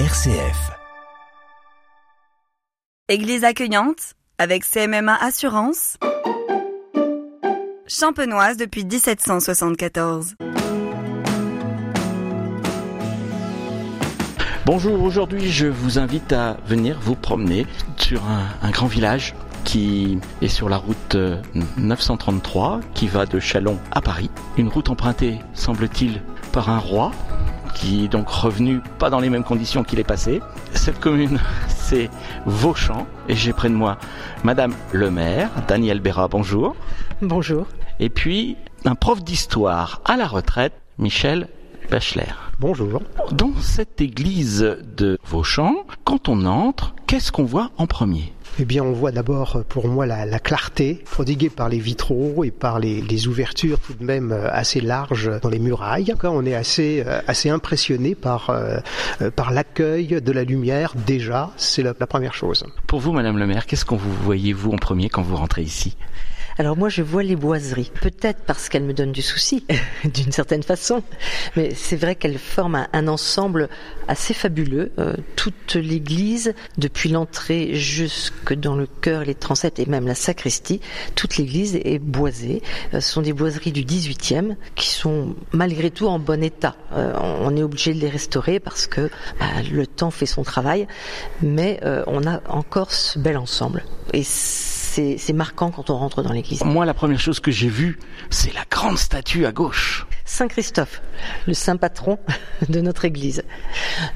RCF. Église accueillante avec CMMA Assurance. Champenoise depuis 1774. Bonjour, aujourd'hui je vous invite à venir vous promener sur un, un grand village qui est sur la route euh, 933 qui va de Chalon à Paris. Une route empruntée, semble-t-il, par un roi qui est donc revenu pas dans les mêmes conditions qu'il est passé. Cette commune, c'est Vauchamp et j'ai près de moi Madame le maire, Daniel Béra, bonjour. Bonjour. Et puis un prof d'histoire à la retraite, Michel Bachler. Bonjour. Dans cette église de Vauchamp, quand on entre, qu'est-ce qu'on voit en premier? Eh bien, on voit d'abord pour moi la, la, clarté prodiguée par les vitraux et par les, les, ouvertures tout de même assez larges dans les murailles. On est assez, assez impressionné par, euh, par l'accueil de la lumière déjà, c'est la, la première chose. Pour vous, Madame le maire, qu'est-ce qu'on vous voyez vous en premier quand vous rentrez ici? Alors moi je vois les boiseries, peut-être parce qu'elles me donnent du souci, d'une certaine façon, mais c'est vrai qu'elles forment un, un, ensemble assez fabuleux. Euh, toute l'église, depuis l'entrée jusque dans le chœur, les transepts et même la sacristie, toute l'église est boisée. Euh, ce sont des boiseries du 18e qui sont malgré tout en bon état. Euh, on est obligé de les restaurer parce que bah, le temps fait son travail, mais on a encore ce bel ensemble. Et c'est marquant quand on rentre dans l'église. Moi, la première chose que j'ai vue, c'est la grande statue à gauche. Saint Christophe, le saint patron de notre église.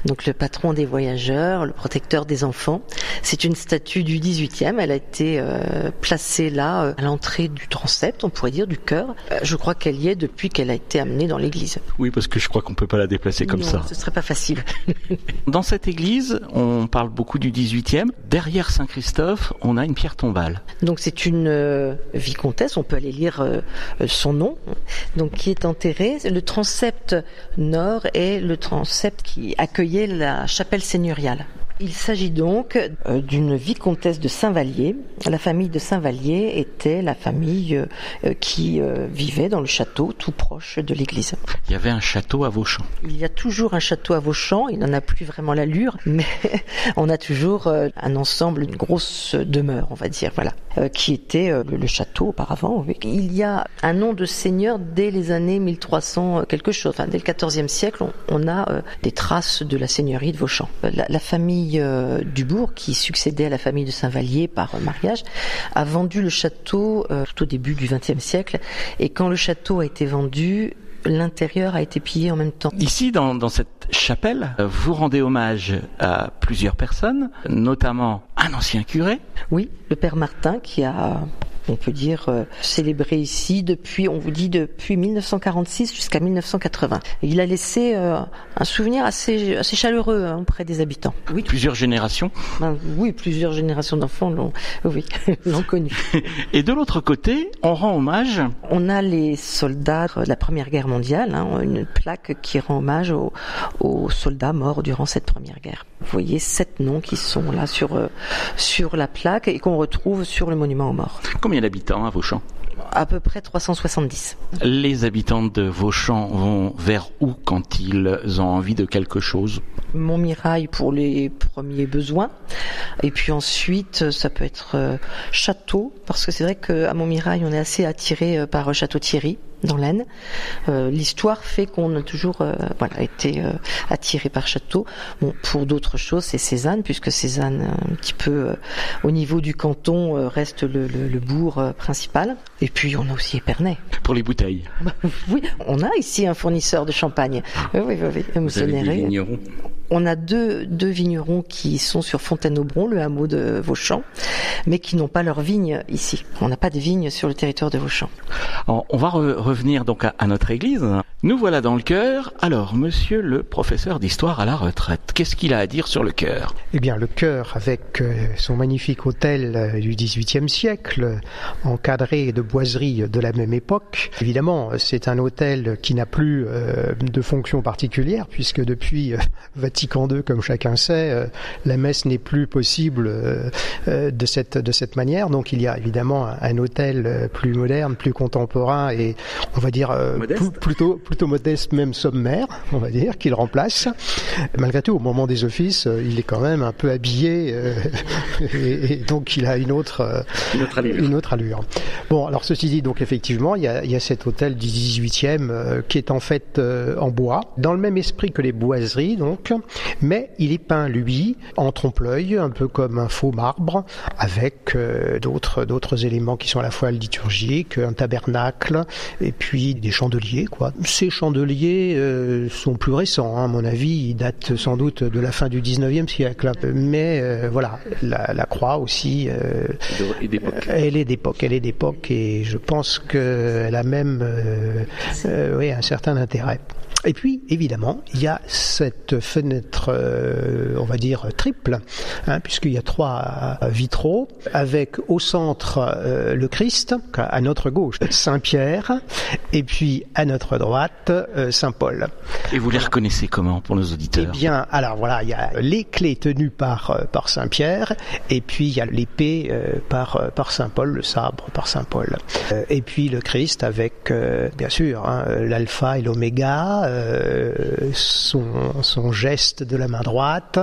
Donc le patron des voyageurs, le protecteur des enfants. C'est une statue du 18e. Elle a été euh, placée là, euh, à l'entrée du transept, on pourrait dire, du chœur. Euh, je crois qu'elle y est depuis qu'elle a été amenée dans l'église. Oui, parce que je crois qu'on peut pas la déplacer comme non, ça. Ce serait pas facile. dans cette église, on parle beaucoup du 18e. Derrière Saint Christophe, on a une pierre tombale. Donc c'est une euh, vicomtesse, on peut aller lire euh, son nom, donc qui est enterrée. Le transept nord est le transept qui accueillait la chapelle seigneuriale. Il s'agit donc euh, d'une vicomtesse de Saint-Vallier. La famille de Saint-Vallier était la famille euh, qui euh, vivait dans le château tout proche de l'église. Il y avait un château à Vauchamp. Il y a toujours un château à Vauchamp, il n'en a plus vraiment l'allure, mais on a toujours un ensemble, une grosse demeure, on va dire, voilà, qui était le château auparavant. Il y a un nom de seigneur dès les années 1300 quelque chose, enfin dès le 14e siècle, on, on a des traces de la seigneurie de Vauchamp. La, la famille euh, Dubourg, qui succédait à la famille de Saint-Vallier par mariage, a vendu le château euh, tout au début du XXe siècle. Et quand le château a été vendu, l'intérieur a été pillé en même temps. Ici, dans, dans, cette chapelle, vous rendez hommage à plusieurs personnes, notamment un ancien curé. Oui, le père Martin, qui a on peut dire euh, célébré ici depuis, on vous dit depuis 1946 jusqu'à 1980. Et il a laissé euh, un souvenir assez, assez chaleureux hein, auprès des habitants. Oui, plusieurs générations. Ben, oui, plusieurs générations d'enfants l'ont, oui, connu. Et de l'autre côté, on rend hommage. On a les soldats de la Première Guerre mondiale, hein, une plaque qui rend hommage aux, aux, soldats morts durant cette Première Guerre. Vous voyez sept noms qui sont là sur euh, sur la plaque et qu'on retrouve sur le monument aux morts. Combien d'habitants à Vauchamp À peu près 370. Les habitants de Vauchamp vont vers où quand ils ont envie de quelque chose Montmirail pour les premiers besoins. Et puis ensuite, ça peut être euh, Château, parce que c'est vrai qu'à Montmirail, on est assez attiré par Château Thierry dans l'Aisne. Euh, L'histoire fait qu'on a toujours euh, voilà, été euh, attiré par Château. Bon, pour d'autres choses, c'est Cézanne, puisque Cézanne, un petit peu au niveau du canton, reste le, le, le bourg principal. Et puis, on a aussi Épernay. Pour les bouteilles Oui, on a ici un fournisseur de champagne. Oui, oui, oui. oui. Vous avez des vignerons on a deux, deux vignerons qui sont sur Fontaine-Aubron, le hameau de Vauchamp, mais qui n'ont pas leurs vignes ici. On n'a pas de vignes sur le territoire de Vauchamp. Alors, on va re revenir donc à, à, notre église. Nous voilà dans le chœur. Alors, monsieur le professeur d'histoire à la retraite, qu'est-ce qu'il a à dire sur le chœur Eh bien, le chœur, avec son magnifique hôtel du XVIIIe siècle, encadré de boiseries de la même époque. Évidemment, c'est un hôtel qui n'a plus euh, de fonction particulière, puisque depuis euh, Vatican II, comme chacun sait, euh, la messe n'est plus possible euh, de cette de cette manière. Donc il y a évidemment un, un hôtel plus moderne, plus contemporain et on va dire plus, plutôt plutôt modeste, même sommaire, on va dire, qu'il remplace. Malgré tout, au moment des offices, euh, il est quand même un peu habillé euh, et, donc il a une autre, une autre, allure. Bon, alors ceci dit, donc effectivement, il y a, il y a cet hôtel du 18e qui est en fait en bois, dans le même esprit que les boiseries, donc, mais il est peint, lui, en trompe-l'œil, un peu comme un faux marbre, avec d'autres d'autres éléments qui sont à la fois liturgiques, un tabernacle, et puis des chandeliers, quoi. Ces chandeliers euh, sont plus récents, hein, à mon avis, ils datent sans doute de la fin du 19e siècle. Mais euh, voilà, la, la, croix aussi, euh, elle est d'époque, elle est d'époque, et je pense qu'elle a même oui, un certain intérêt. Et puis, évidemment, il y a cette fenêtre, euh, on va dire, triple, hein, puisqu'il y a trois vitraux, avec au centre euh, le Christ, à notre gauche Saint-Pierre, et puis à notre droite euh, Saint-Paul. Et vous les reconnaissez comment pour nos auditeurs Eh bien, alors voilà, il y a les clés tenues par, par Saint-Pierre, et puis il y a l'épée par, par Saint-Paul, le sabre par Saint-Paul. et puis le Christ avec, bien sûr, hein, l'alpha et l'oméga, euh, son, geste de la main droite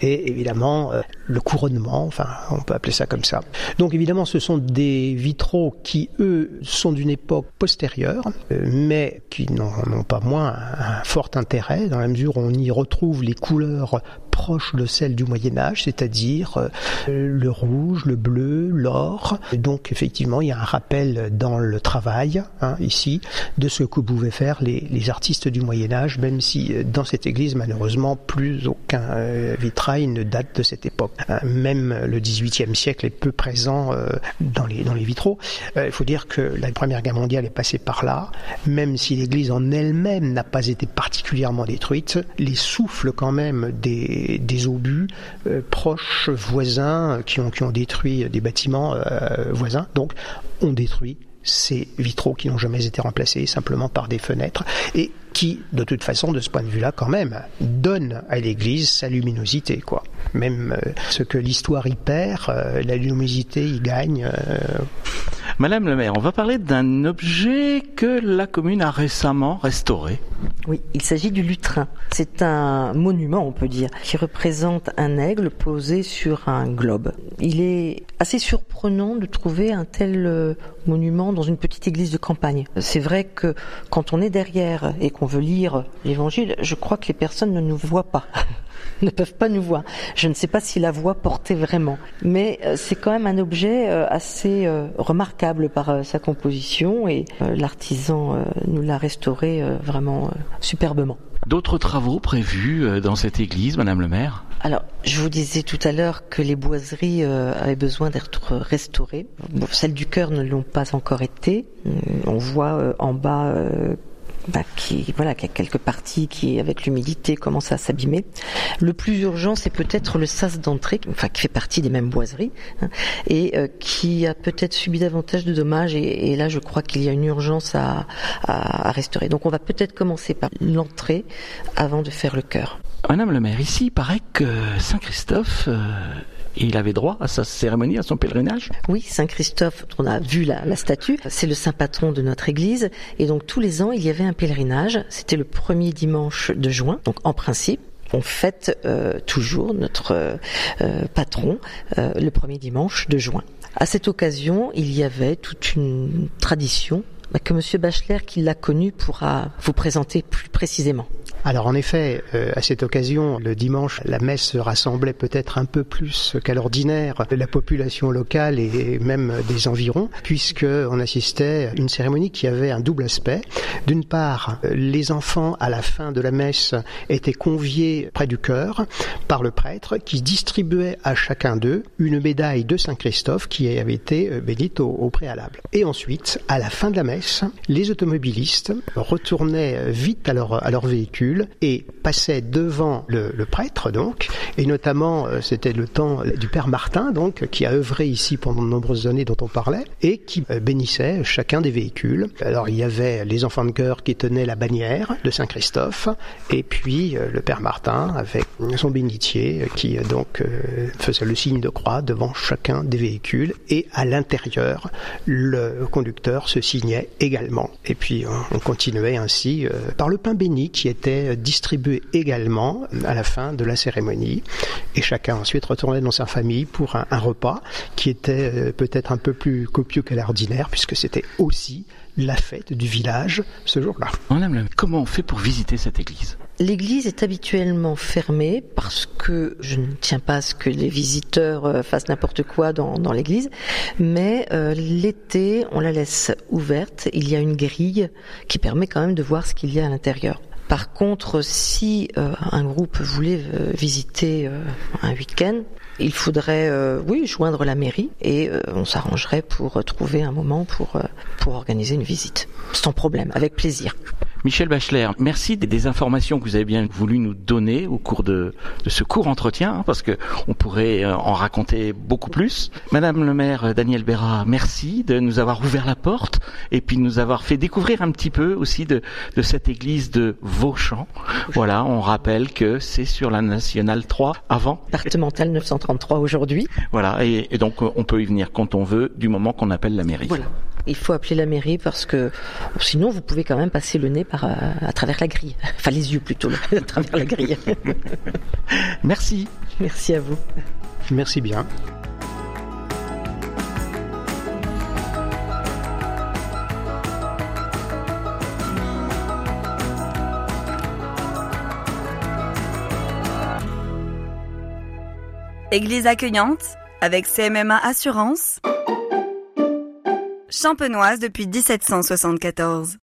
et évidemment euh, le couronnement, enfin on peut appeler ça comme ça. Donc évidemment ce sont des vitraux qui eux sont d'une époque postérieure euh, mais qui n'ont pas moins un fort intérêt dans la mesure où on y retrouve les couleurs proche de celle du Moyen Âge, c'est-à-dire euh, le rouge, le bleu, l'or. Donc effectivement, il y a un rappel dans le travail, hein, ici, de ce que pouvaient faire les, les, artistes du Moyen Âge, même si euh, dans cette église, malheureusement, plus aucun euh, vitrail ne date de cette époque. Hein, même le XVIIIe siècle est peu présent dans, les, dans les vitraux. Il faut dire que la Première Guerre mondiale est passée par là, même si l'église en elle-même n'a pas été particulièrement détruite, les souffles quand même des des, obus euh, proches, voisins, euh, qui ont, qui ont détruit des bâtiments euh, voisins. Donc, on détruit ces vitraux qui n'ont jamais été remplacés simplement par des fenêtres et qui, de toute façon, de ce point de vue-là, quand même, donne à l'Église sa luminosité, quoi. Même ce que l'histoire y perd, la luminosité y gagne. Madame le maire, on va parler d'un objet que la commune a récemment restauré. Oui, il s'agit du lutrin. C'est un monument, on peut dire, qui représente un aigle posé sur un globe. Il est assez surprenant de trouver un tel euh, monument dans une petite église de campagne. C'est vrai que quand on est derrière et qu'on veut lire l'évangile, je crois que les personnes ne nous voient pas. ne peuvent pas nous voir. Je ne sais pas si la voix portait vraiment, mais euh, c'est quand même un objet euh, assez euh, remarquable par sa composition et l'artisan nous l'a restauré vraiment superbement. D'autres travaux prévus dans cette église, Madame le maire? Alors, je vous disais tout à l'heure que les boiseries avaient besoin d'être restaurées. celles du cœur ne l'ont pas encore été. On voit en bas bah, qui voilà qui a quelques parties qui avec l'humidité commencent à s'abîmer. Le plus urgent c'est peut-être le sas d'entrée, enfin qui fait partie des mêmes boiseries hein, et euh, qui a peut-être subi davantage de dommages et, là je crois qu'il y a une urgence à, à, restaurer. Donc on va peut-être commencer par l'entrée avant de faire le cœur. Madame le maire, ici il paraît que Saint Christophe euh, il avait droit à sa cérémonie, à son pèlerinage. Oui, Saint Christophe, on a vu la, statue, c'est le saint patron de notre église, et donc tous les ans il y avait un pèlerinage, c'était le premier dimanche de juin, donc en principe, on fête euh, toujours notre euh, euh, patron le premier dimanche de juin. À cette occasion, il y avait toute une tradition bah, que Monsieur Bachelard, qui l'a connu, pourra vous présenter plus précisément. Alors en effet, euh, à cette occasion, le dimanche, la messe rassemblait peut-être un peu plus qu'à l'ordinaire la population locale et même des environs, puisque on assistait à une cérémonie qui avait un double aspect. D'une part, les enfants à la fin de la messe étaient conviés près du cœur par le prêtre qui distribuait à chacun d'eux une médaille de Saint Christophe qui avait été euh, bénite au, préalable. Et ensuite, à la fin de la messe, les automobilistes retournaient vite à leur véhicule et passait devant le, le prêtre donc, et notamment euh, c'était le temps du père Martin donc qui a œuvré ici pendant de nombreuses années dont on parlait et qui euh, bénissait chacun des véhicules. Alors il y avait les enfants de cœur qui tenaient la bannière de Saint-Christophe et puis euh, le père Martin avec son bénitier qui donc faisait le signe de croix devant chacun des véhicules et à l'intérieur le conducteur se signait également. Et puis on continuait ainsi par le pain béni qui était distribué également à la fin de la cérémonie et chacun ensuite retournait dans sa famille pour un, un repas qui était euh, peut-être un peu plus copieux qu'à l'ordinaire puisque c'était aussi la fête du village ce jour-là. Madame, comment on fait pour visiter cette église? L'église est habituellement fermée parce que je ne tiens pas à ce que les visiteurs euh, fassent n'importe quoi dans, dans l'église, mais euh, l'été on la laisse ouverte. Il y a une grille qui permet quand même de voir ce qu'il y a à l'intérieur. Par contre, si euh, un groupe voulait euh, visiter euh, un week-end, il faudrait, oui, joindre la mairie et on s'arrangerait pour trouver un moment pour pour organiser une visite, sans problème, avec plaisir. Michel Bachler, merci des informations que vous avez bien voulu nous donner au cours de, de ce court entretien, hein, parce que on pourrait en raconter beaucoup plus. Madame le maire Daniel Béra, merci de nous avoir ouvert la porte et puis de nous avoir fait découvrir un petit peu aussi de, de cette église de Vauchamp. Voilà, on rappelle que c'est sur la nationale 3 avant. Départementale 933 aujourd'hui. Voilà, et, et donc on peut y venir quand on veut, du moment qu'on appelle la mairie. Voilà. Il faut appeler la mairie parce que sinon vous pouvez quand même passer le nez par, à travers la grille. Enfin les yeux plutôt, à travers la grille. Merci. Merci à vous. Merci bien. Église accueillante avec CMMA Assurance. Champenoise depuis 1774.